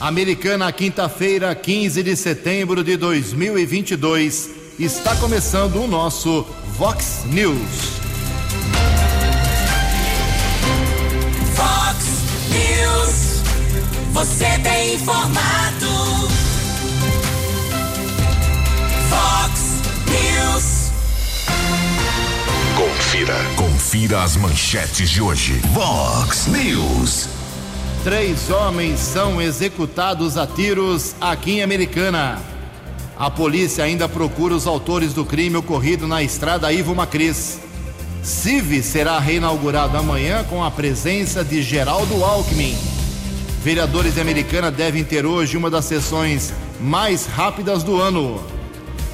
Americana, quinta-feira, 15 de setembro de 2022. Está começando o nosso Vox News. Vox News. Você tem informado. Vox News. Confira. Confira as manchetes de hoje. Vox News. Três homens são executados a tiros aqui em Americana. A polícia ainda procura os autores do crime ocorrido na estrada Ivo Macris. CIV será reinaugurado amanhã com a presença de Geraldo Alckmin. Vereadores de Americana devem ter hoje uma das sessões mais rápidas do ano.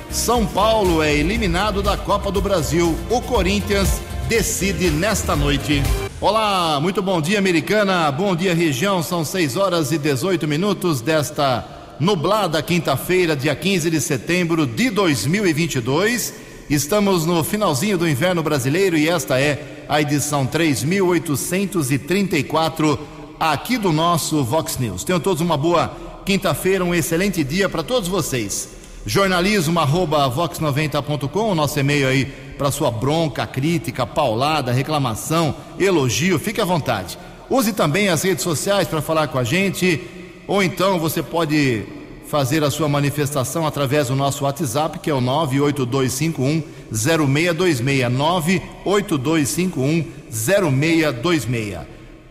São Paulo é eliminado da Copa do Brasil. O Corinthians decide nesta noite. Olá, muito bom dia, Americana. Bom dia, região. São 6 horas e 18 minutos desta nublada quinta-feira, dia 15 de setembro de 2022. Estamos no finalzinho do inverno brasileiro e esta é a edição 3834 aqui do nosso Vox News. Tenham todos uma boa quinta-feira, um excelente dia para todos vocês. Jornalismo arroba vox90.com, o nosso e-mail aí para sua bronca, crítica, paulada, reclamação, elogio, fique à vontade. Use também as redes sociais para falar com a gente, ou então você pode fazer a sua manifestação através do nosso WhatsApp, que é o 98251 0626 98251 0626.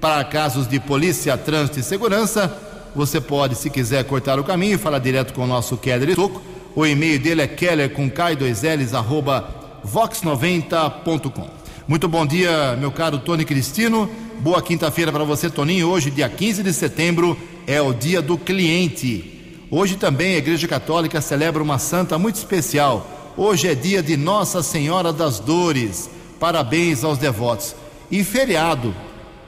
Para casos de polícia, trânsito e segurança, você pode, se quiser, cortar o caminho e falar direto com o nosso Keller Tuco. O e-mail dele é keller com k2ls arroba vox90.com. Muito bom dia, meu caro Tony Cristino. Boa quinta-feira para você, Toninho. Hoje, dia 15 de setembro, é o dia do cliente. Hoje também a Igreja Católica celebra uma santa muito especial. Hoje é dia de Nossa Senhora das Dores. Parabéns aos devotos. E feriado,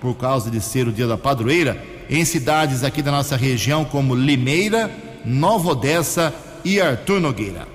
por causa de ser o dia da padroeira, em cidades aqui da nossa região como Limeira, Nova Odessa e Artur Nogueira.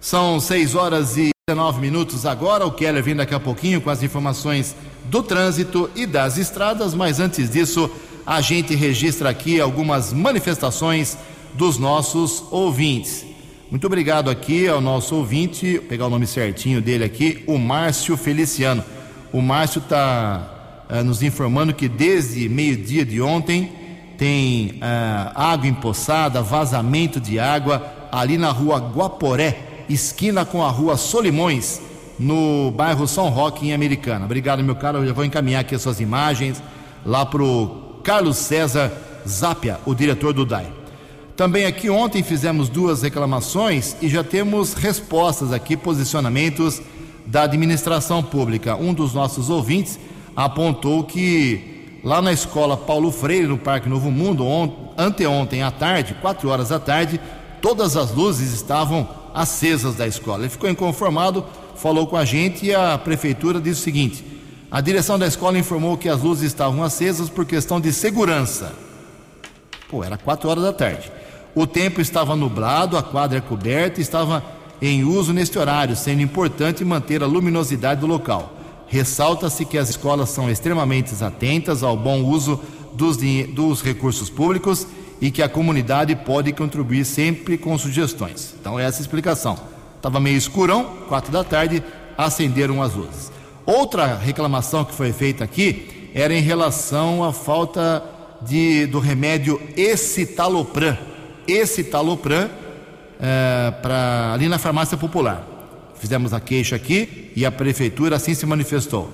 São 6 horas e 19 minutos agora. O Keller vem daqui a pouquinho com as informações do trânsito e das estradas, mas antes disso, a gente registra aqui algumas manifestações dos nossos ouvintes. Muito obrigado aqui ao nosso ouvinte, vou pegar o nome certinho dele aqui, o Márcio Feliciano. O Márcio está uh, nos informando que desde meio-dia de ontem tem uh, água empoçada, vazamento de água ali na rua Guaporé, esquina com a rua Solimões, no bairro São Roque, em Americana. Obrigado, meu caro. Eu já vou encaminhar aqui as suas imagens lá para o Carlos César Zápia, o diretor do DAI. Também aqui ontem fizemos duas reclamações e já temos respostas aqui, posicionamentos da administração pública. Um dos nossos ouvintes apontou que lá na escola Paulo Freire, no Parque Novo Mundo, anteontem à tarde, quatro horas da tarde, todas as luzes estavam acesas da escola. Ele ficou inconformado, falou com a gente e a prefeitura disse o seguinte: a direção da escola informou que as luzes estavam acesas por questão de segurança. Pô, era quatro horas da tarde. O tempo estava nublado, a quadra é coberta estava em uso neste horário, sendo importante manter a luminosidade do local. Ressalta-se que as escolas são extremamente atentas ao bom uso dos, dos recursos públicos e que a comunidade pode contribuir sempre com sugestões. Então, essa é a explicação. Estava meio escurão, quatro da tarde, acenderam as luzes. Outra reclamação que foi feita aqui era em relação à falta de, do remédio Escitalopram. Escitalopram é, pra, ali na farmácia popular. Fizemos a queixa aqui e a prefeitura assim se manifestou.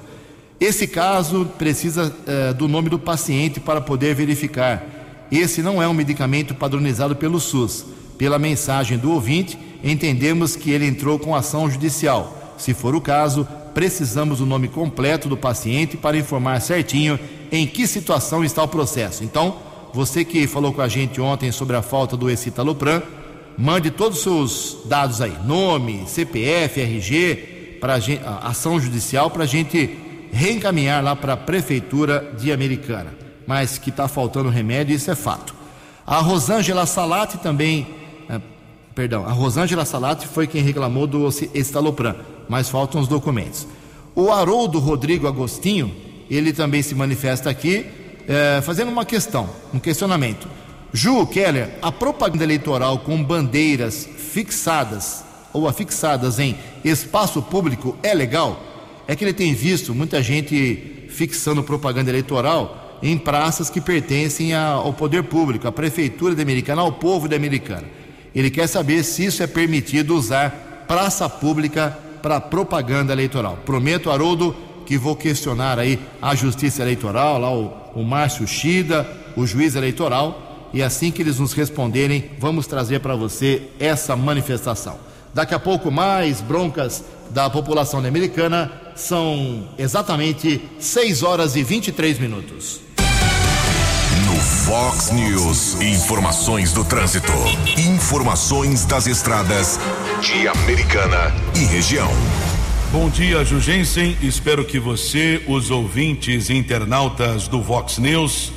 Esse caso precisa é, do nome do paciente para poder verificar. Esse não é um medicamento padronizado pelo SUS. Pela mensagem do ouvinte, entendemos que ele entrou com ação judicial. Se for o caso, precisamos do nome completo do paciente para informar certinho em que situação está o processo. Então, você que falou com a gente ontem sobre a falta do Escitalopram, mande todos os seus dados aí, nome, CPF, RG, para ação judicial para a gente reencaminhar lá para a prefeitura de Americana. Mas que está faltando remédio, isso é fato. A Rosângela Salati também, eh, perdão, a Rosângela Salati foi quem reclamou do estalopram, mas faltam os documentos. O Haroldo Rodrigo Agostinho, ele também se manifesta aqui, eh, fazendo uma questão, um questionamento. Ju Keller, a propaganda eleitoral com bandeiras fixadas ou afixadas em espaço público é legal? É que ele tem visto muita gente fixando propaganda eleitoral em praças que pertencem ao poder público, à prefeitura de Americana, ao povo de Americana. Ele quer saber se isso é permitido usar praça pública para propaganda eleitoral. Prometo, Haroldo, que vou questionar aí a Justiça Eleitoral, lá o, o Márcio Shida, o juiz eleitoral, e assim que eles nos responderem, vamos trazer para você essa manifestação. Daqui a pouco, mais broncas da população americana. São exatamente 6 horas e 23 minutos. Fox News, informações do trânsito. Informações das estradas de Americana e região. Bom dia, Jugensen. Espero que você, os ouvintes internautas do Vox News,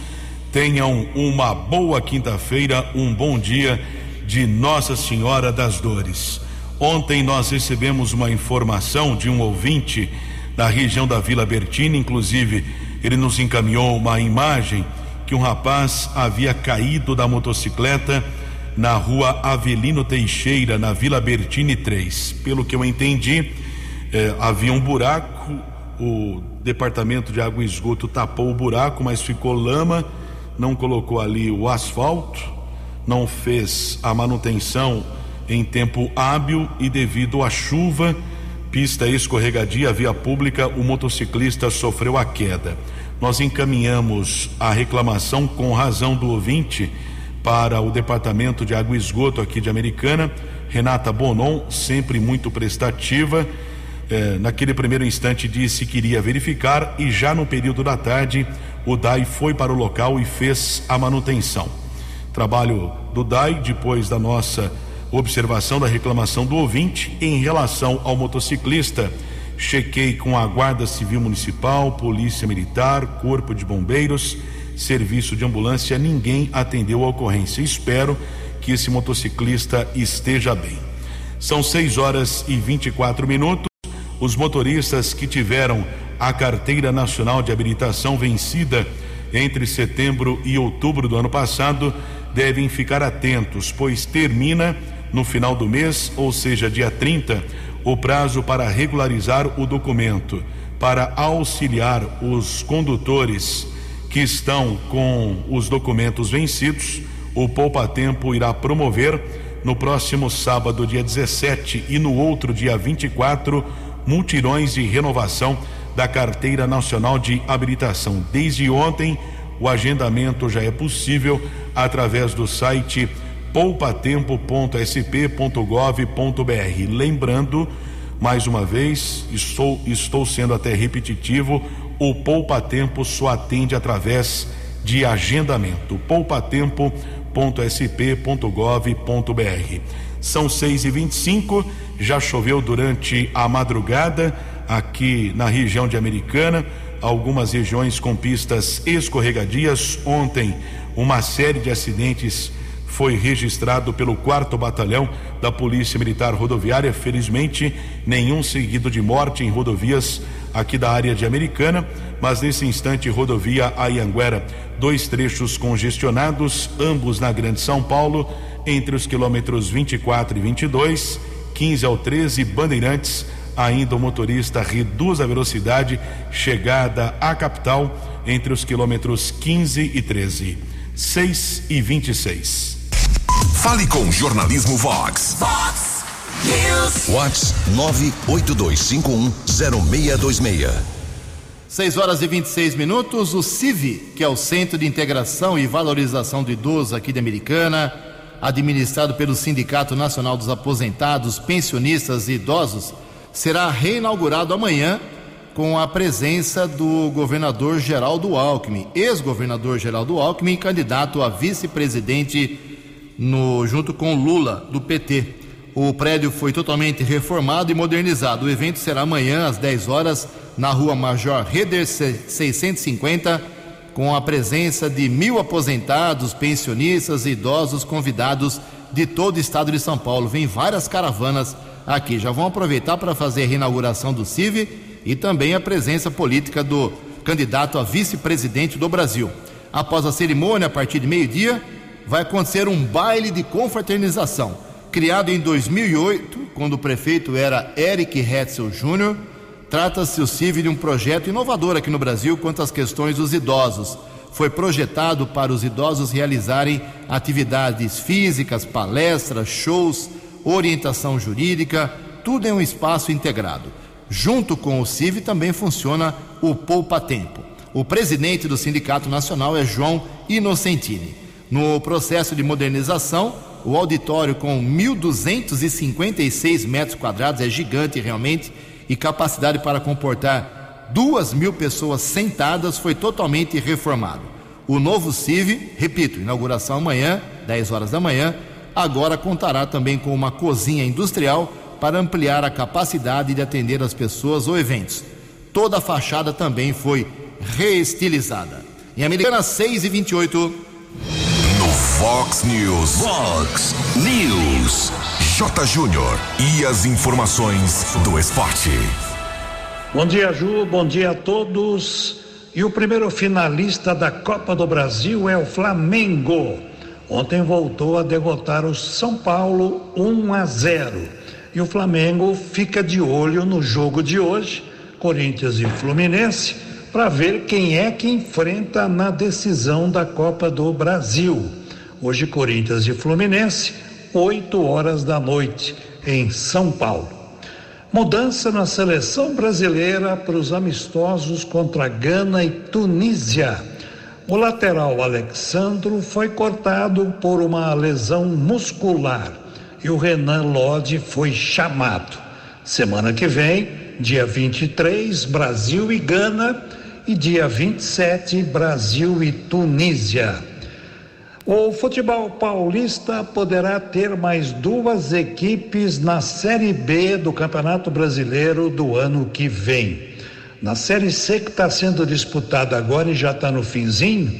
tenham uma boa quinta-feira, um bom dia de Nossa Senhora das Dores. Ontem nós recebemos uma informação de um ouvinte da região da Vila Bertina, inclusive ele nos encaminhou uma imagem que um rapaz havia caído da motocicleta na rua Avelino Teixeira, na Vila Bertini 3. Pelo que eu entendi, eh, havia um buraco, o departamento de água e esgoto tapou o buraco, mas ficou lama, não colocou ali o asfalto, não fez a manutenção em tempo hábil e devido à chuva, pista escorregadia, via pública, o motociclista sofreu a queda. Nós encaminhamos a reclamação com razão do ouvinte para o Departamento de Água e Esgoto aqui de Americana. Renata Bonon, sempre muito prestativa. Eh, naquele primeiro instante disse que iria verificar e já no período da tarde o DAI foi para o local e fez a manutenção. Trabalho do DAI depois da nossa observação da reclamação do ouvinte em relação ao motociclista. Chequei com a Guarda Civil Municipal, Polícia Militar, Corpo de Bombeiros, Serviço de Ambulância, ninguém atendeu a ocorrência. Espero que esse motociclista esteja bem. São 6 horas e 24 minutos. Os motoristas que tiveram a carteira nacional de habilitação vencida entre setembro e outubro do ano passado devem ficar atentos, pois termina no final do mês, ou seja, dia 30, o prazo para regularizar o documento. Para auxiliar os condutores que estão com os documentos vencidos, o Poupa Tempo irá promover no próximo sábado, dia 17, e no outro dia 24, multirões de renovação da Carteira Nacional de Habilitação. Desde ontem, o agendamento já é possível através do site poupatempo.sp.gov.br. Lembrando, mais uma vez, estou, estou sendo até repetitivo, o Poupa Tempo só atende através de agendamento. poupatempo.sp.gov.br. São 6 e 25 já choveu durante a madrugada aqui na região de Americana, algumas regiões com pistas escorregadias. Ontem, uma série de acidentes foi registrado pelo quarto batalhão da Polícia Militar Rodoviária. Felizmente, nenhum seguido de morte em rodovias aqui da área de Americana, mas nesse instante, rodovia Ayanguera, dois trechos congestionados, ambos na Grande São Paulo, entre os quilômetros 24 e 22, 15 ao 13, Bandeirantes. Ainda o motorista reduz a velocidade chegada à capital entre os quilômetros 15 e 13. 6 e 26. Fale com Jornalismo Vox. Fox News. Vox 982510626. 6 horas e 26 minutos. O CIV, que é o Centro de Integração e Valorização do Idoso aqui de Americana, administrado pelo Sindicato Nacional dos Aposentados, Pensionistas e Idosos, será reinaugurado amanhã com a presença do governador Geraldo Alckmin, ex-governador Geraldo Alckmin, candidato a vice-presidente no junto com Lula do PT. O prédio foi totalmente reformado e modernizado. O evento será amanhã às 10 horas na Rua Major Reder 650, com a presença de mil aposentados, pensionistas e idosos convidados de todo o estado de São Paulo. Vem várias caravanas aqui. Já vão aproveitar para fazer a reinauguração do CIV e também a presença política do candidato a vice-presidente do Brasil. Após a cerimônia, a partir de meio-dia, vai acontecer um baile de confraternização. Criado em 2008, quando o prefeito era Eric Hetzel Jr., trata-se o CIV de um projeto inovador aqui no Brasil quanto às questões dos idosos. Foi projetado para os idosos realizarem atividades físicas, palestras, shows, orientação jurídica, tudo em um espaço integrado. Junto com o CIV também funciona o Poupa Tempo. O presidente do Sindicato Nacional é João Inocentini. No processo de modernização, o auditório com 1.256 metros quadrados é gigante realmente e capacidade para comportar duas mil pessoas sentadas foi totalmente reformado. O novo CIV, repito, inauguração amanhã, 10 horas da manhã, agora contará também com uma cozinha industrial para ampliar a capacidade de atender as pessoas ou eventos. Toda a fachada também foi reestilizada. Em Americana 6 e 28. Fox News. Fox News. J. Júnior. E as informações do esporte. Bom dia, Ju. Bom dia a todos. E o primeiro finalista da Copa do Brasil é o Flamengo. Ontem voltou a derrotar o São Paulo 1 a 0. E o Flamengo fica de olho no jogo de hoje, Corinthians e Fluminense, para ver quem é que enfrenta na decisão da Copa do Brasil. Hoje, Corinthians e Fluminense, 8 horas da noite, em São Paulo. Mudança na seleção brasileira para os amistosos contra Gana e Tunísia. O lateral Alexandro foi cortado por uma lesão muscular e o Renan Lodge foi chamado. Semana que vem, dia 23, Brasil e Gana e dia 27, Brasil e Tunísia. O futebol paulista poderá ter mais duas equipes na Série B do Campeonato Brasileiro do ano que vem. Na Série C que está sendo disputada agora e já está no finzinho,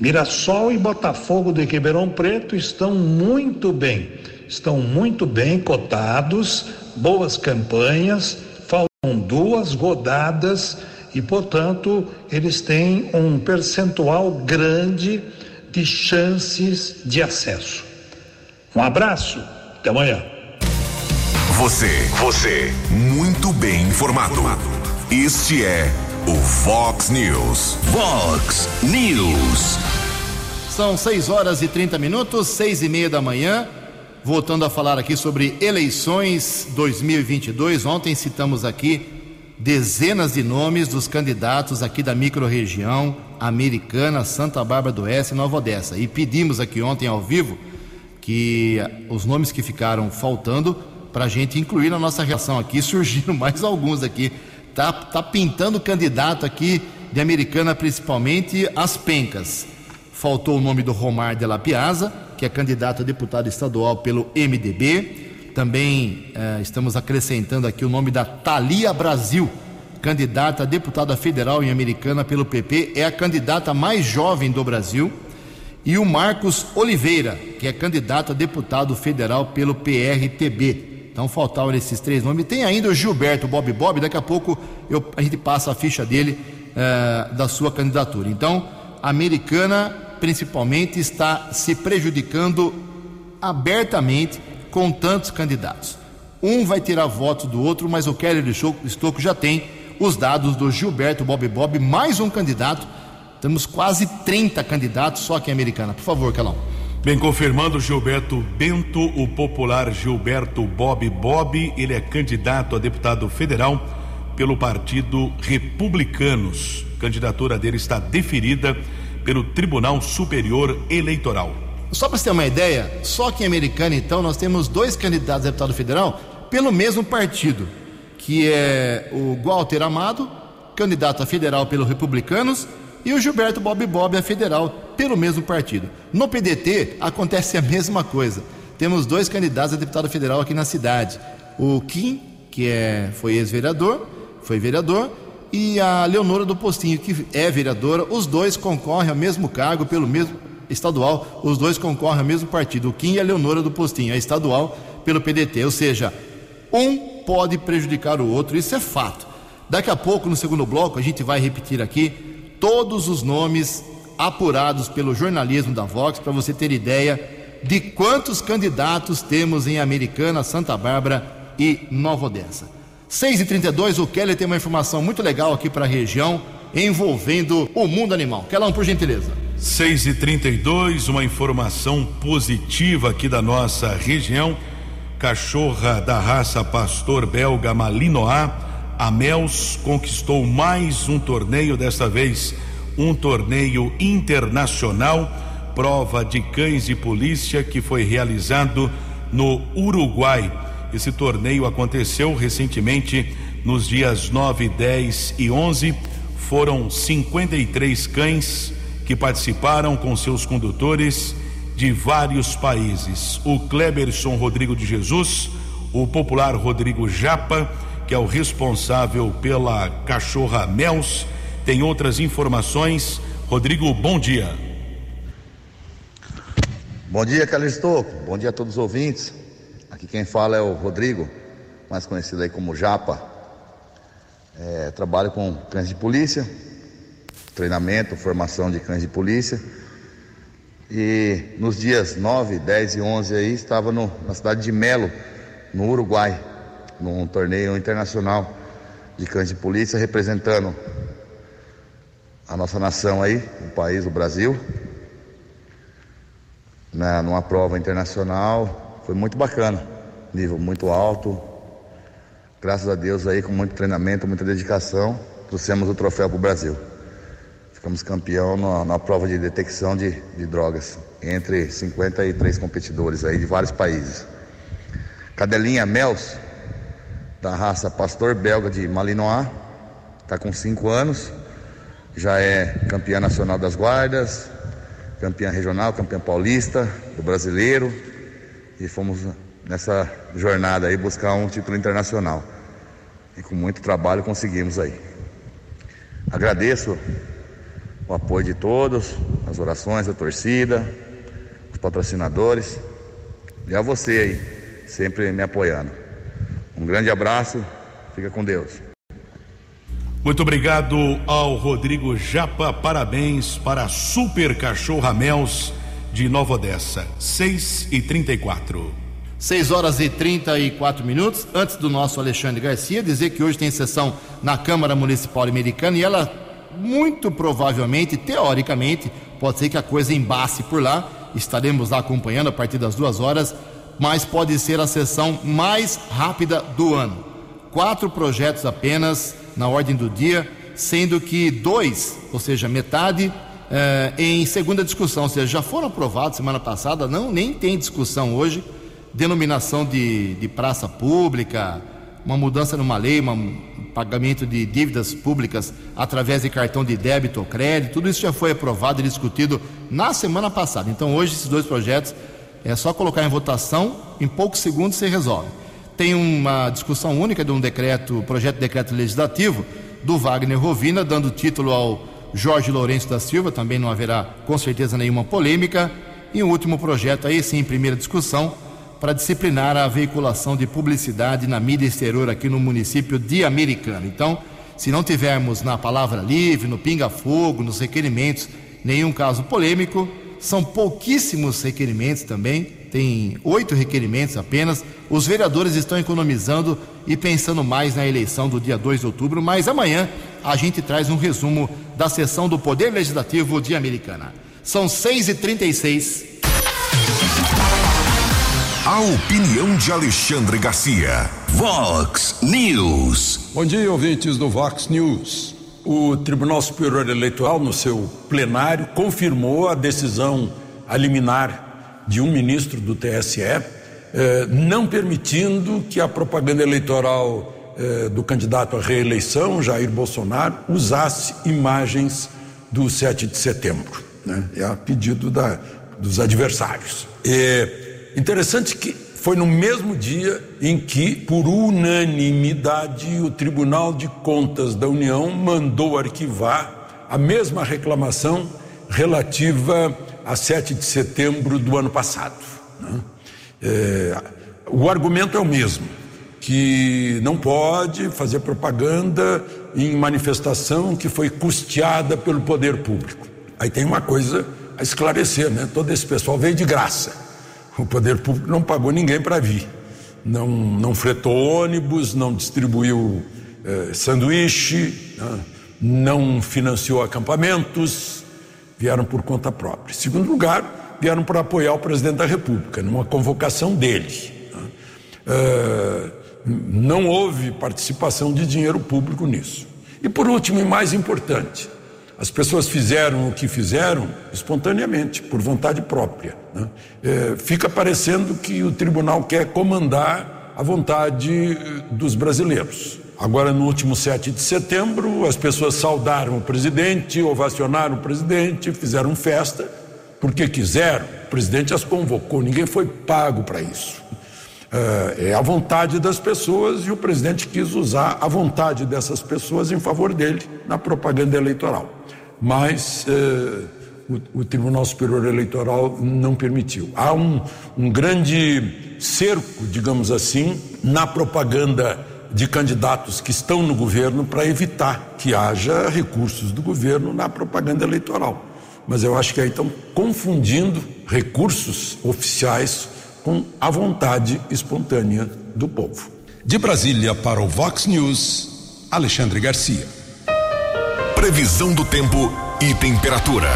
Mirassol e Botafogo de Ribeirão Preto estão muito bem, estão muito bem cotados, boas campanhas, faltam duas rodadas e, portanto, eles têm um percentual grande de chances de acesso. Um abraço, até amanhã. Você, você, muito bem informado. Este é o Fox News. Fox News. São 6 horas e 30 minutos, seis e meia da manhã. Voltando a falar aqui sobre eleições 2022. Ontem citamos aqui dezenas de nomes dos candidatos aqui da microrregião americana, Santa Bárbara do Oeste e Nova Odessa. E pedimos aqui ontem ao vivo que os nomes que ficaram faltando para a gente incluir na nossa reação aqui, surgiram mais alguns aqui. Tá, tá pintando candidato aqui de Americana, principalmente as pencas. Faltou o nome do Romar de la Piazza, que é candidato a deputado estadual pelo MDB. Também eh, estamos acrescentando aqui o nome da Thalia Brasil, candidata a deputada federal em Americana pelo PP, é a candidata mais jovem do Brasil. E o Marcos Oliveira, que é candidato a deputado federal pelo PRTB. Então faltavam esses três nomes. Tem ainda o Gilberto Bob Bob, daqui a pouco eu, a gente passa a ficha dele eh, da sua candidatura. Então, a americana principalmente está se prejudicando abertamente com tantos candidatos. Um vai tirar votos do outro, mas o Kelly Estocco já tem os dados do Gilberto Bob Bob, mais um candidato. Temos quase 30 candidatos só aqui em Americana. Por favor, Calão. Bem, confirmando Gilberto Bento, o popular Gilberto Bob Bob, ele é candidato a deputado federal pelo Partido Republicanos. A candidatura dele está deferida pelo Tribunal Superior Eleitoral. Só para você ter uma ideia, só que em Americana, então, nós temos dois candidatos a deputado federal pelo mesmo partido, que é o Walter Amado, candidato a federal pelo Republicanos, e o Gilberto Bob Bob a federal pelo mesmo partido. No PDT acontece a mesma coisa. Temos dois candidatos a deputado federal aqui na cidade. O Kim, que é, foi ex-vereador, foi vereador, e a Leonora do Postinho, que é vereadora. Os dois concorrem ao mesmo cargo pelo mesmo estadual, os dois concorrem ao mesmo partido, o Kim e a Leonora do Postinho, é estadual pelo PDT, ou seja, um pode prejudicar o outro, isso é fato. Daqui a pouco, no segundo bloco, a gente vai repetir aqui todos os nomes apurados pelo jornalismo da Vox para você ter ideia de quantos candidatos temos em Americana, Santa Bárbara e Nova Odessa. 6h32, o Keller tem uma informação muito legal aqui para a região envolvendo o mundo animal. Kelão, por gentileza. 6 e 32 uma informação positiva aqui da nossa região. Cachorra da raça pastor belga Malinois, a Mels, conquistou mais um torneio, desta vez um torneio internacional, prova de cães de polícia que foi realizado no Uruguai. Esse torneio aconteceu recentemente nos dias 9, 10 e 11 foram 53 cães que participaram com seus condutores de vários países. O Kleberson Rodrigo de Jesus, o popular Rodrigo Japa, que é o responsável pela cachorra Mels, tem outras informações. Rodrigo, bom dia. Bom dia, Calisto. Bom dia a todos os ouvintes. Aqui quem fala é o Rodrigo, mais conhecido aí como Japa. É, trabalho com cães de polícia, treinamento, formação de cães de polícia. E nos dias 9, 10 e 11 aí estava no, na cidade de Melo, no Uruguai, num torneio internacional de cães de polícia representando a nossa nação aí, o país, o Brasil, na, numa prova internacional. Foi muito bacana, nível muito alto, Graças a Deus aí, com muito treinamento, muita dedicação, trouxemos o troféu para o Brasil. Ficamos campeão na, na prova de detecção de, de, drogas, entre 53 competidores aí de vários países. Cadelinha Mels, da raça Pastor Belga de Malinois, está com 5 anos, já é campeã nacional das guardas, campeã regional, campeã paulista, do brasileiro, e fomos nessa jornada aí buscar um título internacional. E com muito trabalho conseguimos aí. Agradeço o apoio de todos, as orações da torcida, os patrocinadores e a você aí, sempre me apoiando. Um grande abraço, fica com Deus. Muito obrigado ao Rodrigo Japa, parabéns para a Super Cachorra Mels de Nova Odessa, 6 e 34 6 horas e 34 minutos. Antes do nosso Alexandre Garcia dizer que hoje tem sessão na Câmara Municipal Americana e ela, muito provavelmente, teoricamente, pode ser que a coisa embace por lá. Estaremos lá acompanhando a partir das duas horas, mas pode ser a sessão mais rápida do ano. Quatro projetos apenas na ordem do dia, sendo que dois, ou seja, metade, eh, em segunda discussão, ou seja, já foram aprovados semana passada, não nem tem discussão hoje denominação de, de praça pública, uma mudança numa lei, um pagamento de dívidas públicas através de cartão de débito ou crédito, tudo isso já foi aprovado e discutido na semana passada. Então, hoje, esses dois projetos é só colocar em votação, em poucos segundos se resolve. Tem uma discussão única de um decreto, projeto de decreto legislativo do Wagner Rovina, dando título ao Jorge Lourenço da Silva, também não haverá com certeza nenhuma polêmica. E um último projeto aí sim, em primeira discussão, para disciplinar a veiculação de publicidade na mídia exterior aqui no município de Americana. Então, se não tivermos na palavra livre, no pinga-fogo, nos requerimentos, nenhum caso polêmico, são pouquíssimos requerimentos também, tem oito requerimentos apenas. Os vereadores estão economizando e pensando mais na eleição do dia 2 de outubro, mas amanhã a gente traz um resumo da sessão do Poder Legislativo de Americana. São 6h36. A opinião de Alexandre Garcia. Vox News. Bom dia, ouvintes do Vox News. O Tribunal Superior Eleitoral, no seu plenário, confirmou a decisão liminar de um ministro do TSE, eh, não permitindo que a propaganda eleitoral eh, do candidato à reeleição, Jair Bolsonaro, usasse imagens do 7 de setembro. Né? É a pedido da, dos adversários. E, Interessante que foi no mesmo dia em que, por unanimidade, o Tribunal de Contas da União mandou arquivar a mesma reclamação relativa a 7 de setembro do ano passado. Né? É, o argumento é o mesmo, que não pode fazer propaganda em manifestação que foi custeada pelo poder público. Aí tem uma coisa a esclarecer, né? Todo esse pessoal veio de graça. O poder público não pagou ninguém para vir. Não, não fretou ônibus, não distribuiu eh, sanduíche, né? não financiou acampamentos, vieram por conta própria. Em segundo lugar, vieram para apoiar o presidente da República, numa convocação dele. Né? Eh, não houve participação de dinheiro público nisso. E por último, e mais importante, as pessoas fizeram o que fizeram espontaneamente, por vontade própria. Né? É, fica parecendo que o tribunal quer comandar a vontade dos brasileiros. Agora, no último 7 de setembro, as pessoas saudaram o presidente, ovacionaram o presidente, fizeram festa, porque quiseram. O presidente as convocou, ninguém foi pago para isso. É, é a vontade das pessoas e o presidente quis usar a vontade dessas pessoas em favor dele na propaganda eleitoral. Mas é, o, o, Tribunal Superior Eleitoral não permitiu. Há um, um grande cerco, digamos assim, na propaganda de candidatos que estão no governo para evitar que haja recursos do governo na propaganda eleitoral. Mas eu acho que aí estão confundindo recursos oficiais com a vontade espontânea do povo. De Brasília para o Vox News, Alexandre Garcia. Previsão do tempo e temperatura.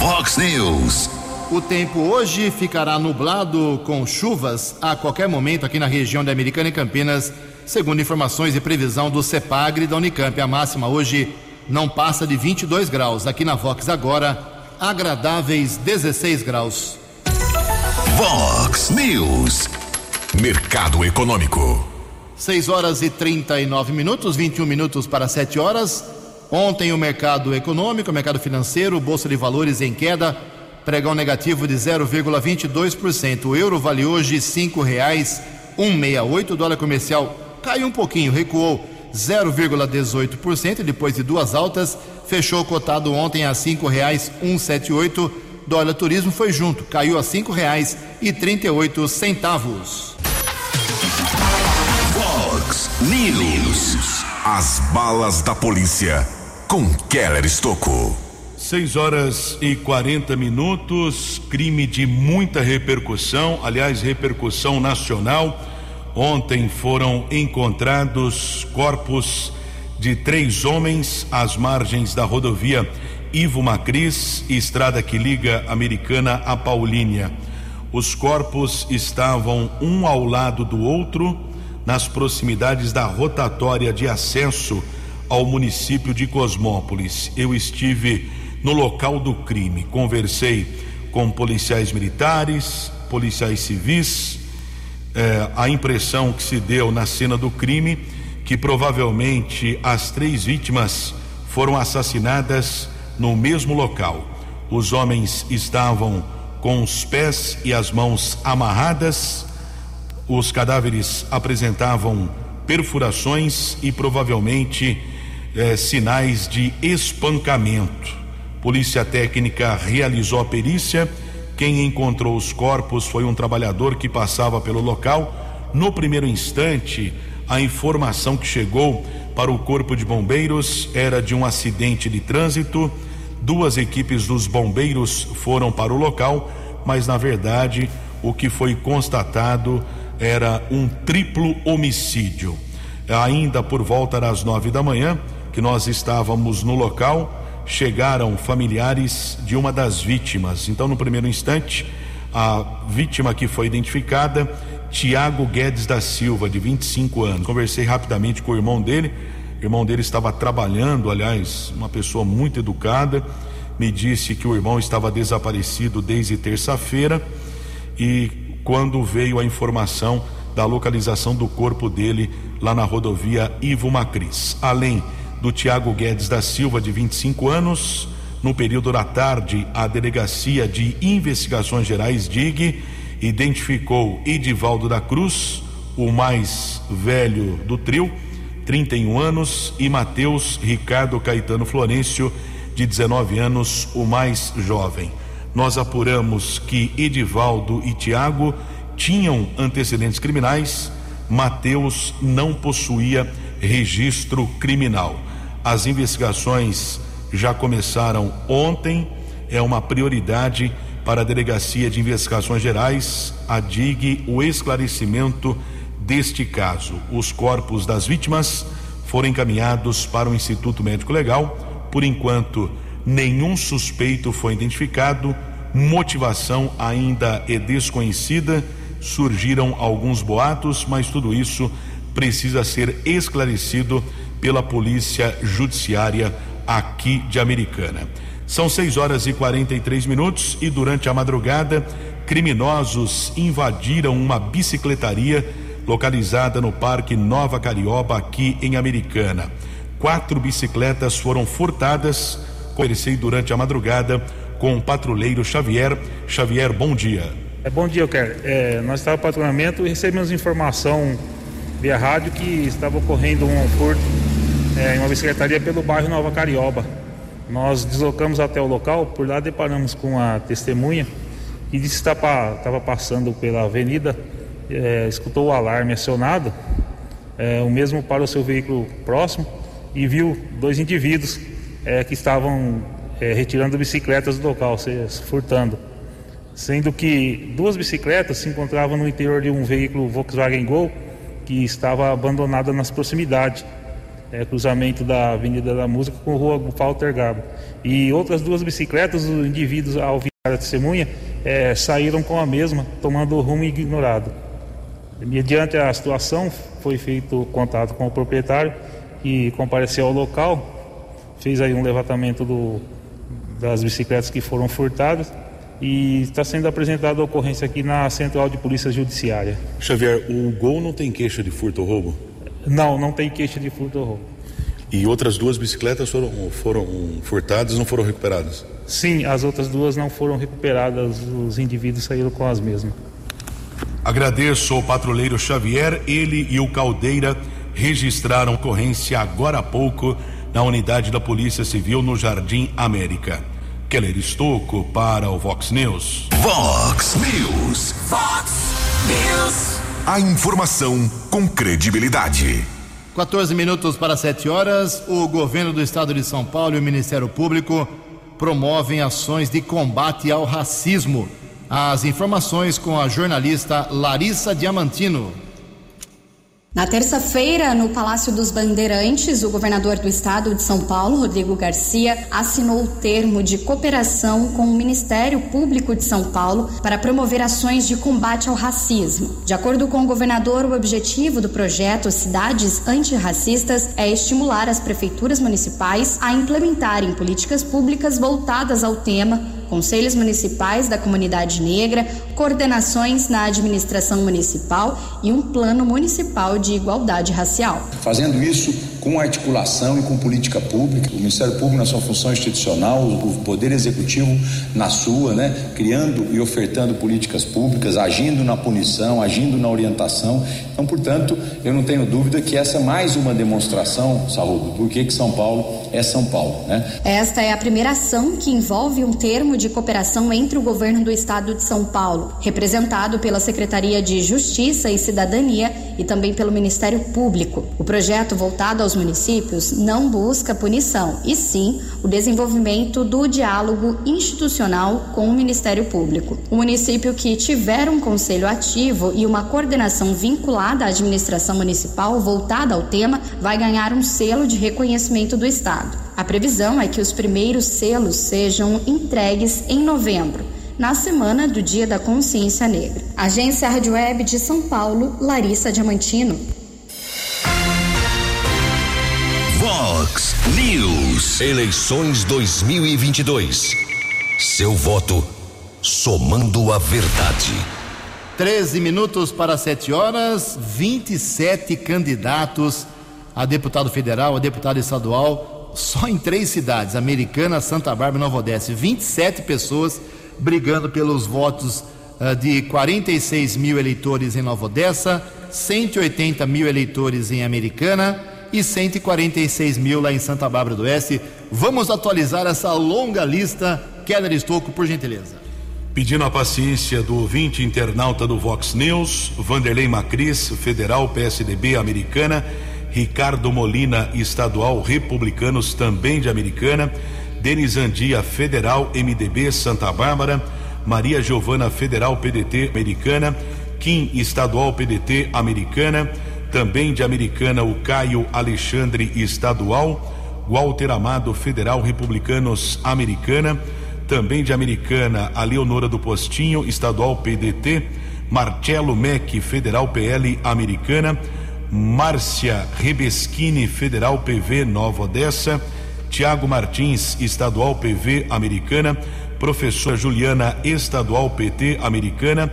Vox News. O tempo hoje ficará nublado com chuvas a qualquer momento aqui na região da Americana e Campinas, segundo informações e previsão do CEPAGRE da Unicamp. A máxima hoje não passa de 22 graus. Aqui na Vox agora, agradáveis 16 graus. Vox News. Mercado Econômico. 6 horas e 39 minutos, 21 minutos para 7 horas. Ontem o mercado econômico, o mercado financeiro, bolsa de valores em queda, pregão negativo de 0,22%. O euro vale hoje cinco reais 168, o dólar comercial caiu um pouquinho, recuou 0,18% depois de duas altas, fechou cotado ontem a cinco reais 178 dólar turismo foi junto, caiu a cinco reais e trinta e oito centavos. Fox News. As balas da polícia com Keller Estocou. 6 horas e 40 minutos, crime de muita repercussão, aliás, repercussão nacional. Ontem foram encontrados corpos de três homens às margens da rodovia Ivo Macris, estrada que liga Americana a Paulínia. Os corpos estavam um ao lado do outro, nas proximidades da rotatória de acesso ao município de Cosmópolis. Eu estive no local do crime, conversei com policiais militares, policiais civis. Eh, a impressão que se deu na cena do crime que provavelmente as três vítimas foram assassinadas no mesmo local. Os homens estavam com os pés e as mãos amarradas, os cadáveres apresentavam perfurações e provavelmente eh, sinais de espancamento. Polícia técnica realizou a perícia. Quem encontrou os corpos foi um trabalhador que passava pelo local. No primeiro instante, a informação que chegou para o Corpo de Bombeiros era de um acidente de trânsito. Duas equipes dos bombeiros foram para o local, mas na verdade o que foi constatado era um triplo homicídio. Ainda por volta das nove da manhã, que nós estávamos no local, chegaram familiares de uma das vítimas. Então, no primeiro instante, a vítima que foi identificada Tiago Guedes da Silva, de 25 anos. Conversei rapidamente com o irmão dele. Irmão dele estava trabalhando, aliás, uma pessoa muito educada. Me disse que o irmão estava desaparecido desde terça-feira e quando veio a informação da localização do corpo dele lá na rodovia Ivo Macris. Além do Tiago Guedes da Silva, de 25 anos, no período da tarde, a Delegacia de Investigações Gerais, DIG, identificou Edivaldo da Cruz, o mais velho do trio, 31 anos, e Mateus Ricardo Caetano Florencio, de 19 anos, o mais jovem. Nós apuramos que Edivaldo e Tiago tinham antecedentes criminais, Mateus não possuía registro criminal. As investigações já começaram ontem é uma prioridade para a Delegacia de Investigações Gerais, a DIG, o esclarecimento deste caso. Os corpos das vítimas foram encaminhados para o Instituto Médico Legal. Por enquanto, nenhum suspeito foi identificado, motivação ainda é desconhecida. Surgiram alguns boatos, mas tudo isso precisa ser esclarecido pela Polícia Judiciária aqui de Americana. São 6 horas e 43 minutos e durante a madrugada, criminosos invadiram uma bicicletaria localizada no Parque Nova Carioba, aqui em Americana. Quatro bicicletas foram furtadas. Conversei durante a madrugada com o patrulheiro Xavier. Xavier, bom dia. É, bom dia, Kerr. É, nós estávamos patrulhamento e recebemos informação via rádio que estava ocorrendo um furto é, em uma bicicletaria pelo bairro Nova Carioba. Nós deslocamos até o local, por lá deparamos com a testemunha que disse que estava passando pela avenida, é, escutou o alarme acionado, é, o mesmo para o seu veículo próximo e viu dois indivíduos é, que estavam é, retirando bicicletas do local, se, furtando. Sendo que duas bicicletas se encontravam no interior de um veículo Volkswagen Gol que estava abandonado nas proximidades é, cruzamento da Avenida da Música com a Rua Walter Gabo. E outras duas bicicletas, os indivíduos, ao vir a testemunha, é, saíram com a mesma, tomando o rumo ignorado. Mediante a situação, foi feito contato com o proprietário, que compareceu ao local, fez aí um levantamento do, das bicicletas que foram furtadas e está sendo apresentada a ocorrência aqui na Central de Polícia Judiciária. Xavier, o Gol não tem queixa de furto ou roubo? Não, não tem queixa de furto ou roubo. E outras duas bicicletas foram, foram furtadas, não foram recuperadas? Sim, as outras duas não foram recuperadas, os indivíduos saíram com as mesmas. Agradeço ao patrulheiro Xavier, ele e o Caldeira registraram ocorrência agora há pouco na unidade da Polícia Civil no Jardim América. Keller Estocco para o Vox News. Vox News. Vox News. A informação com credibilidade. 14 minutos para 7 horas. O governo do estado de São Paulo e o Ministério Público promovem ações de combate ao racismo. As informações com a jornalista Larissa Diamantino. Na terça-feira, no Palácio dos Bandeirantes, o governador do estado de São Paulo, Rodrigo Garcia, assinou o termo de cooperação com o Ministério Público de São Paulo para promover ações de combate ao racismo. De acordo com o governador, o objetivo do projeto Cidades Antirracistas é estimular as prefeituras municipais a implementarem políticas públicas voltadas ao tema conselhos municipais da comunidade negra, coordenações na administração municipal e um plano municipal de igualdade racial. Fazendo isso com articulação e com política pública, o Ministério Público na sua função institucional, o Poder Executivo na sua, né, criando e ofertando políticas públicas, agindo na punição, agindo na orientação. Então, portanto, eu não tenho dúvida que essa é mais uma demonstração, Saúde, do que São Paulo é São Paulo. Né? Esta é a primeira ação que envolve um termo de cooperação entre o governo do estado de São Paulo, representado pela Secretaria de Justiça e Cidadania e também pelo Ministério Público. O projeto voltado aos municípios não busca punição, e sim o desenvolvimento do diálogo institucional com o Ministério Público. O município que tiver um conselho ativo e uma coordenação vinculada à administração municipal voltada ao tema vai ganhar um selo de reconhecimento do Estado. A previsão é que os primeiros selos sejam entregues em novembro na semana do Dia da Consciência Negra. Agência Rádio Web de São Paulo, Larissa Diamantino. Vox News. Eleições 2022. Seu voto somando a verdade. 13 minutos para 7 horas, 27 candidatos a deputado federal, a deputado estadual, só em três cidades: Americana, Santa Bárbara e Nova Odessa. 27 pessoas brigando pelos votos uh, de 46 mil eleitores em Nova Odessa, 180 mil eleitores em Americana e 146 mil lá em Santa Bárbara do Oeste. Vamos atualizar essa longa lista. Keller Estocco, por gentileza. Pedindo a paciência do ouvinte internauta do Vox News, Vanderlei Macris, Federal, PSDB, Americana, Ricardo Molina, Estadual, Republicanos, também de Americana, Denis Andia Federal MDB Santa Bárbara, Maria Giovana Federal PDT Americana, Kim Estadual PDT Americana, também de Americana o Caio Alexandre Estadual, Walter Amado Federal Republicanos Americana, também de Americana a Leonora do Postinho Estadual PDT, Marcelo Mec Federal PL Americana, Márcia Rebeschini Federal PV Nova Odessa, Tiago Martins Estadual PV Americana, professora Juliana Estadual PT Americana,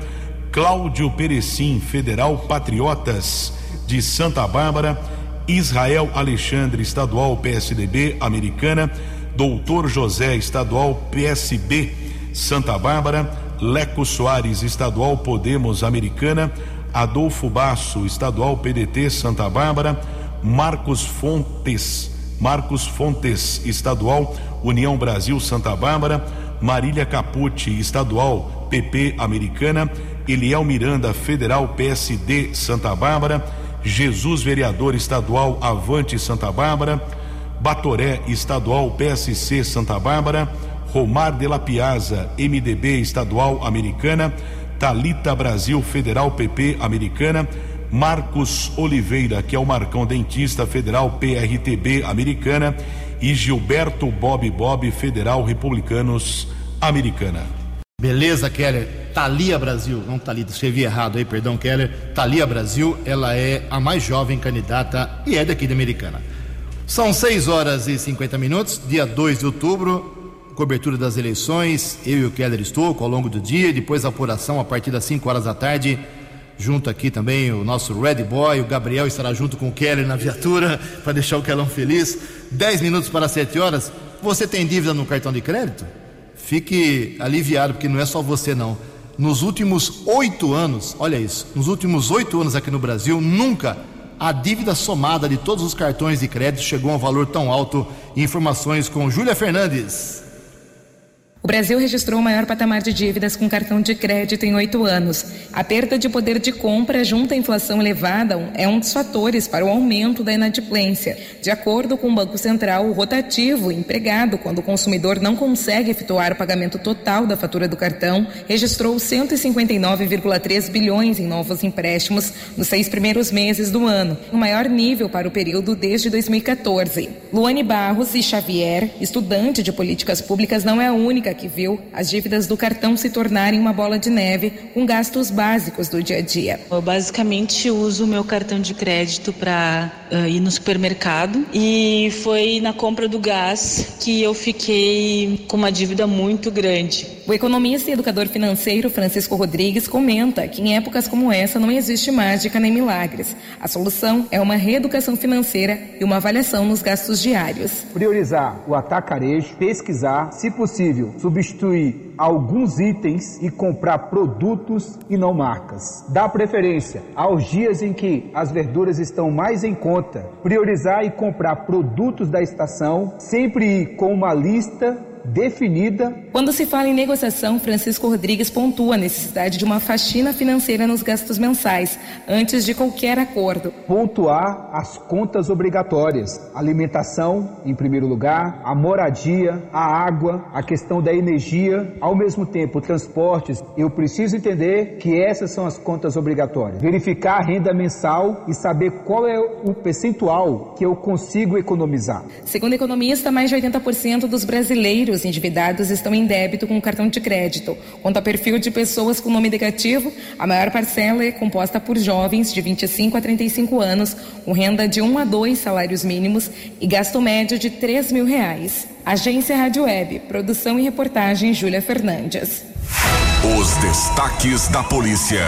Cláudio Perecim Federal Patriotas de Santa Bárbara, Israel Alexandre, estadual PSDB Americana, Doutor José, estadual PSB Santa Bárbara, Leco Soares, estadual Podemos Americana, Adolfo Basso, estadual PDT Santa Bárbara, Marcos Fontes, Marcos Fontes, estadual União Brasil Santa Bárbara, Marília Capucci, estadual PP Americana, Eliel Miranda, federal PSD Santa Bárbara, Jesus Vereador Estadual Avante Santa Bárbara, Batoré Estadual PSC Santa Bárbara, Romar de la Piazza MDB Estadual Americana, Talita Brasil Federal PP Americana, Marcos Oliveira, que é o Marcão Dentista Federal PRTB Americana, e Gilberto Bob Bob Federal Republicanos Americana. Beleza, Keller. Thalia Brasil, não Thalita, escrevi errado aí, perdão, Keller. Thalia Brasil, ela é a mais jovem candidata e é daqui de Americana. São 6 horas e 50 minutos, dia 2 de outubro, cobertura das eleições. Eu e o Keller estou ao longo do dia, depois a apuração a partir das 5 horas da tarde. Junto aqui também o nosso Red Boy, o Gabriel estará junto com o Keller na viatura para deixar o Kellão feliz. 10 minutos para 7 horas. Você tem dívida no cartão de crédito? Fique aliviado, porque não é só você não. Nos últimos oito anos, olha isso, nos últimos oito anos aqui no Brasil, nunca a dívida somada de todos os cartões de crédito chegou a um valor tão alto. Informações com Júlia Fernandes. O Brasil registrou o maior patamar de dívidas com cartão de crédito em oito anos. A perda de poder de compra junto à inflação elevada é um dos fatores para o aumento da inadimplência. De acordo com o Banco Central, o rotativo empregado quando o consumidor não consegue efetuar o pagamento total da fatura do cartão registrou 159,3 bilhões em novos empréstimos nos seis primeiros meses do ano, o maior nível para o período desde 2014. Luane Barros e Xavier, estudante de políticas públicas, não é a única que viu as dívidas do cartão se tornarem uma bola de neve com gastos básicos do dia a dia. Eu basicamente uso o meu cartão de crédito para uh, ir no supermercado e foi na compra do gás que eu fiquei com uma dívida muito grande. O economista e educador financeiro Francisco Rodrigues comenta que em épocas como essa não existe mágica nem milagres. A solução é uma reeducação financeira e uma avaliação nos gastos diários. Priorizar o atacarejo, pesquisar, se possível, substituir alguns itens e comprar produtos e não marcas. Dar preferência aos dias em que as verduras estão mais em conta. Priorizar e comprar produtos da estação, sempre ir com uma lista definida. Quando se fala em negociação, Francisco Rodrigues pontua a necessidade de uma faxina financeira nos gastos mensais, antes de qualquer acordo. Pontuar as contas obrigatórias: alimentação, em primeiro lugar, a moradia, a água, a questão da energia, ao mesmo tempo, transportes. Eu preciso entender que essas são as contas obrigatórias. Verificar a renda mensal e saber qual é o percentual que eu consigo economizar. Segundo economista, mais de 80% dos brasileiros os endividados estão em débito com cartão de crédito. Quanto ao perfil de pessoas com nome negativo, a maior parcela é composta por jovens de 25 a 35 anos, com renda de 1 a 2 salários mínimos e gasto médio de 3 mil reais. Agência Rádio Web, produção e reportagem Júlia Fernandes. Os destaques da polícia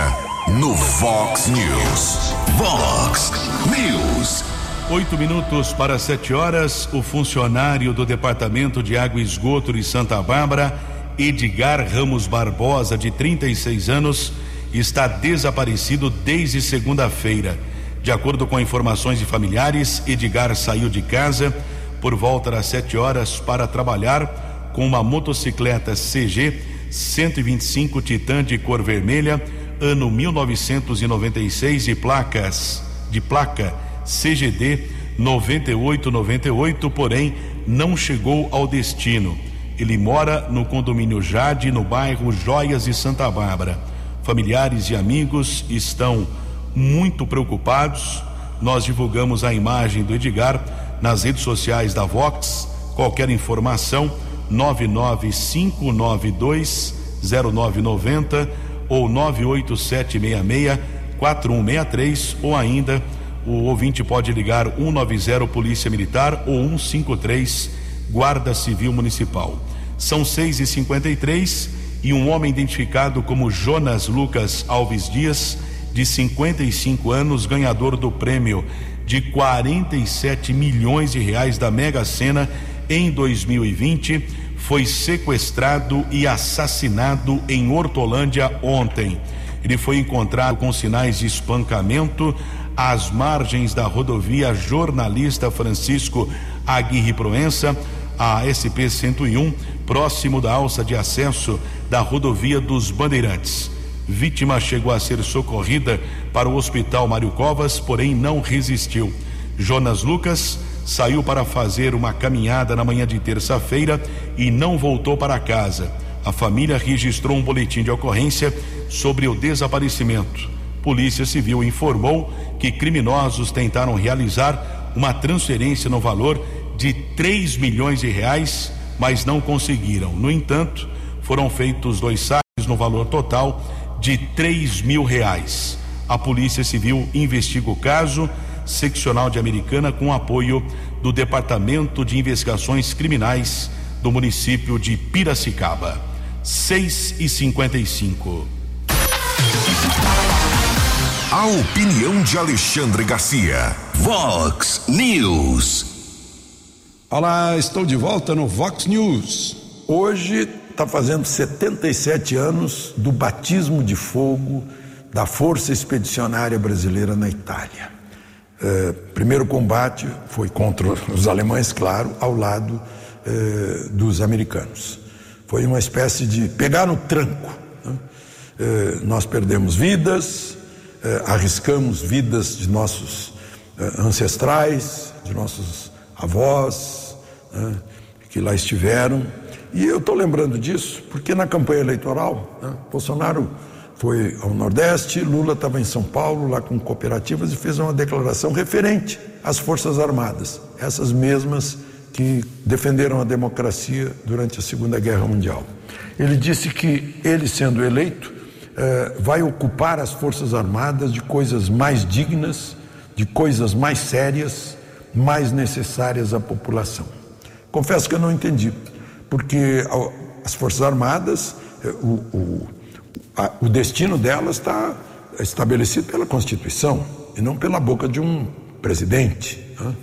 no Vox News. Vox News. Oito minutos para sete horas, o funcionário do Departamento de Água e Esgoto de Santa Bárbara, Edgar Ramos Barbosa, de 36 anos, está desaparecido desde segunda-feira. De acordo com informações de familiares, Edgar saiu de casa por volta das sete horas para trabalhar com uma motocicleta CG 125 Titan de cor vermelha, ano 1996 de placas de placa CGD 9898, porém não chegou ao destino. Ele mora no condomínio Jade, no bairro Joias de Santa Bárbara. Familiares e amigos estão muito preocupados. Nós divulgamos a imagem do Edgar nas redes sociais da Vox. Qualquer informação, 995920990 ou 98766 4163 ou ainda o ouvinte pode ligar 190 Polícia Militar ou 153 Guarda Civil Municipal. São 6 e 53 e um homem identificado como Jonas Lucas Alves Dias, de 55 anos, ganhador do prêmio de 47 milhões de reais da Mega Sena em 2020, foi sequestrado e assassinado em Hortolândia ontem. Ele foi encontrado com sinais de espancamento às margens da rodovia Jornalista Francisco Aguirre Proença, a SP 101, próximo da alça de acesso da rodovia dos Bandeirantes. Vítima chegou a ser socorrida para o Hospital Mário Covas, porém não resistiu. Jonas Lucas saiu para fazer uma caminhada na manhã de terça-feira e não voltou para casa. A família registrou um boletim de ocorrência sobre o desaparecimento. Polícia Civil informou que criminosos tentaram realizar uma transferência no valor de 3 milhões de reais, mas não conseguiram. No entanto, foram feitos dois saques no valor total de 3 mil reais. A Polícia Civil investiga o caso, seccional de Americana, com apoio do Departamento de Investigações Criminais do município de Piracicaba. 6 e 55. A opinião de Alexandre Garcia. Vox News. Olá, estou de volta no Vox News. Hoje está fazendo 77 anos do batismo de fogo da Força Expedicionária Brasileira na Itália. É, primeiro combate foi contra os alemães, claro, ao lado é, dos americanos. Foi uma espécie de pegar no tranco. Né? É, nós perdemos vidas, eh, arriscamos vidas de nossos eh, ancestrais, de nossos avós, né, que lá estiveram. E eu estou lembrando disso porque na campanha eleitoral, né, Bolsonaro foi ao Nordeste, Lula estava em São Paulo, lá com cooperativas, e fez uma declaração referente às Forças Armadas, essas mesmas que defenderam a democracia durante a Segunda Guerra Mundial. Ele disse que ele, sendo eleito, eh, vai ocupar as Forças Armadas de coisas mais dignas, de coisas mais sérias, mais necessárias à população. Confesso que eu não entendi, porque as Forças Armadas, eh, o, o, a, o destino delas está estabelecido pela Constituição e não pela boca de um presidente. Né?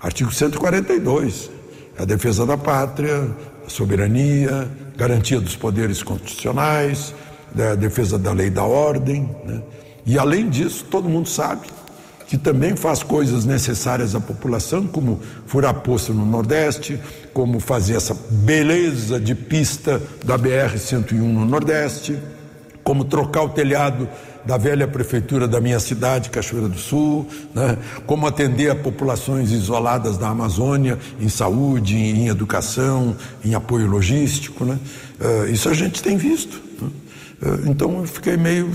Artigo 142, a defesa da pátria, a soberania, garantia dos poderes constitucionais, da defesa da lei e da ordem. Né? E além disso, todo mundo sabe que também faz coisas necessárias à população, como furar poço no Nordeste, como fazer essa beleza de pista da BR-101 no Nordeste, como trocar o telhado da velha prefeitura da minha cidade, Cachoeira do Sul, né? como atender a populações isoladas da Amazônia em saúde, em educação, em apoio logístico. Né? Uh, isso a gente tem visto. Né? Uh, então eu fiquei meio,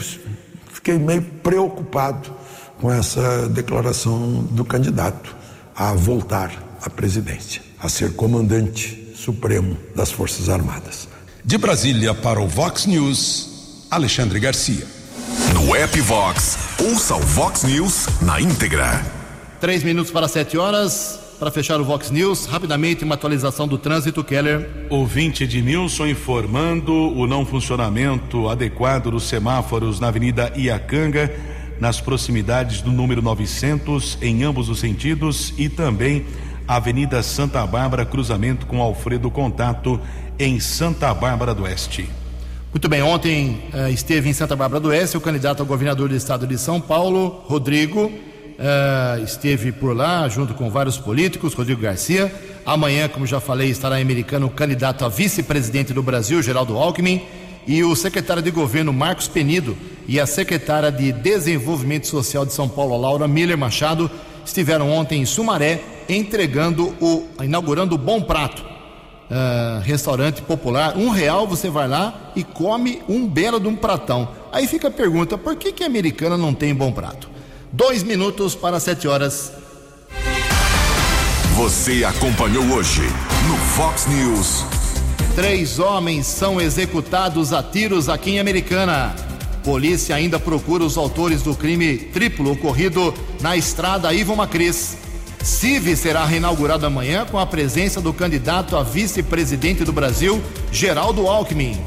fiquei meio preocupado com essa declaração do candidato a voltar à presidência, a ser comandante supremo das Forças Armadas. De Brasília para o Vox News, Alexandre Garcia. No app Vox, ouça o Vox News na íntegra. Três minutos para sete horas. Para fechar o Vox News, rapidamente uma atualização do trânsito, Keller. Ouvinte de Nilson informando o não funcionamento adequado dos semáforos na Avenida Iacanga, nas proximidades do número 900, em ambos os sentidos, e também Avenida Santa Bárbara, cruzamento com Alfredo Contato, em Santa Bárbara do Oeste. Muito bem, ontem uh, esteve em Santa Bárbara do Oeste o candidato ao governador do estado de São Paulo, Rodrigo uh, esteve por lá junto com vários políticos, Rodrigo Garcia. Amanhã, como já falei, estará Americano candidato a vice-presidente do Brasil, Geraldo Alckmin, e o secretário de governo, Marcos Penido, e a secretária de Desenvolvimento Social de São Paulo, Laura Miller Machado, estiveram ontem em Sumaré entregando o, inaugurando o Bom Prato, uh, restaurante popular. Um real você vai lá e come um belo de um pratão. Aí fica a pergunta: por que que a americana não tem Bom Prato? Dois minutos para sete horas. Você acompanhou hoje no Fox News. Três homens são executados a tiros aqui em Americana. Polícia ainda procura os autores do crime triplo ocorrido na estrada Ivo Macris. CIV será reinaugurado amanhã com a presença do candidato a vice-presidente do Brasil, Geraldo Alckmin.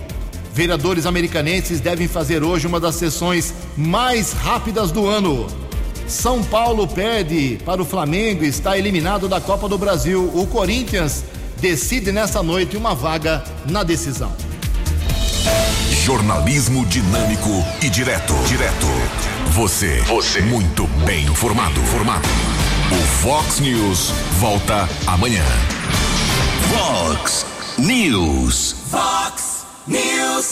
Vereadores americanenses devem fazer hoje uma das sessões mais rápidas do ano. São Paulo perde para o Flamengo e está eliminado da Copa do Brasil. O Corinthians decide nessa noite uma vaga na decisão. Jornalismo dinâmico e direto. Direto. Você. Você. Muito bem informado. Formado. O Fox News volta amanhã. Fox News. Fox News.